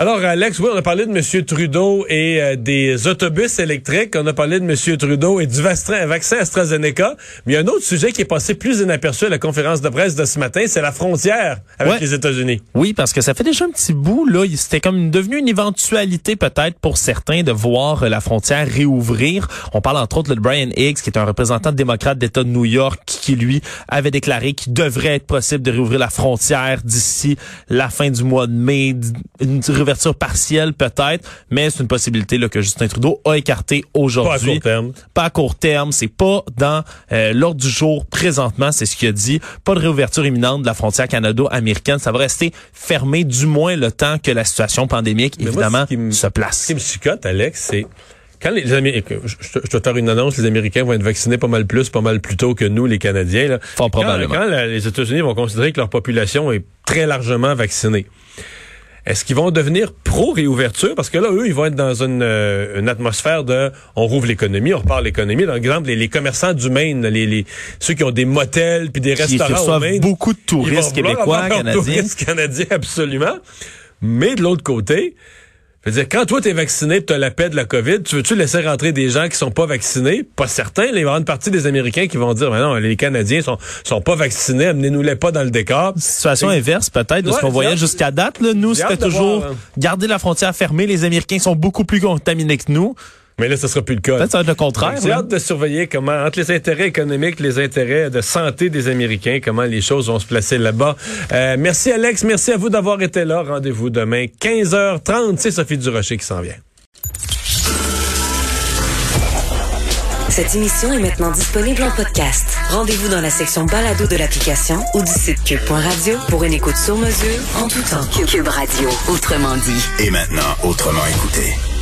Alors, Alex, oui, on a parlé de M. Trudeau et euh, des autobus électriques. On a parlé de M. Trudeau et du vaccin AstraZeneca. Mais il y a un autre sujet qui est passé plus inaperçu à la conférence de presse de ce matin, c'est la frontière avec les États-Unis. Oui, parce que ça fait déjà un petit bout, là. C'était comme devenu une éventualité, peut-être, pour certains, de voir euh, la frontière réouvrir. On parle, entre autres, de Brian Higgs, qui est un représentant démocrate d'État de New York, qui, lui, avait déclaré qu'il devrait être possible de réouvrir la frontière d'ici la fin du mois de mai, une ouverture partielle peut-être, mais c'est une possibilité là, que Justin Trudeau a écarté aujourd'hui. Pas à court terme. Pas à court terme, c'est pas dans euh, l'ordre du jour présentement, c'est ce qu'il a dit. Pas de réouverture imminente de la frontière canado-américaine, ça va rester fermé du moins le temps que la situation pandémique évidemment se place. Ce qui me chicote, Alex, c'est quand les Américains, je, te faire une annonce, les Américains vont être vaccinés pas mal plus, pas mal plus tôt que nous, les Canadiens. Là. Fort probablement. Quand, les États-Unis vont considérer que leur population est très largement vaccinée, est-ce qu'ils vont devenir pro-réouverture? Parce que là, eux, ils vont être dans une, euh, une atmosphère de on rouvre l'économie, on repart l'économie. Par exemple, les, les, commerçants du Maine, les, les, ceux qui ont des motels puis des restaurants au Maine. beaucoup de touristes québécois, canadiens. Touristes canadiens, absolument. Mais de l'autre côté, je veux dire, quand toi, t'es vacciné tu as la paix de la COVID, tu veux-tu laisser rentrer des gens qui sont pas vaccinés? Pas certains. il va y avoir une partie des Américains qui vont dire, mais non, les Canadiens sont, sont pas vaccinés, amenez-nous-les pas dans le décor. Situation inverse, peut-être, de ce qu'on voyait jusqu'à date. Là. Nous, c'était toujours hein. garder la frontière fermée. Les Américains sont beaucoup plus contaminés que nous. Mais là, ce sera plus le cas. Peut-être ça va être le contraire. J'ai hâte de surveiller comment, entre les intérêts économiques, les intérêts de santé des Américains, comment les choses vont se placer là-bas. Euh, merci Alex, merci à vous d'avoir été là. Rendez-vous demain, 15h30. C'est Sophie Durocher qui s'en vient. Cette émission est maintenant disponible en podcast. Rendez-vous dans la section balado de l'application ou du site cube.radio pour une écoute sur mesure en tout temps. Cube Radio, autrement dit. Et maintenant, autrement écouté.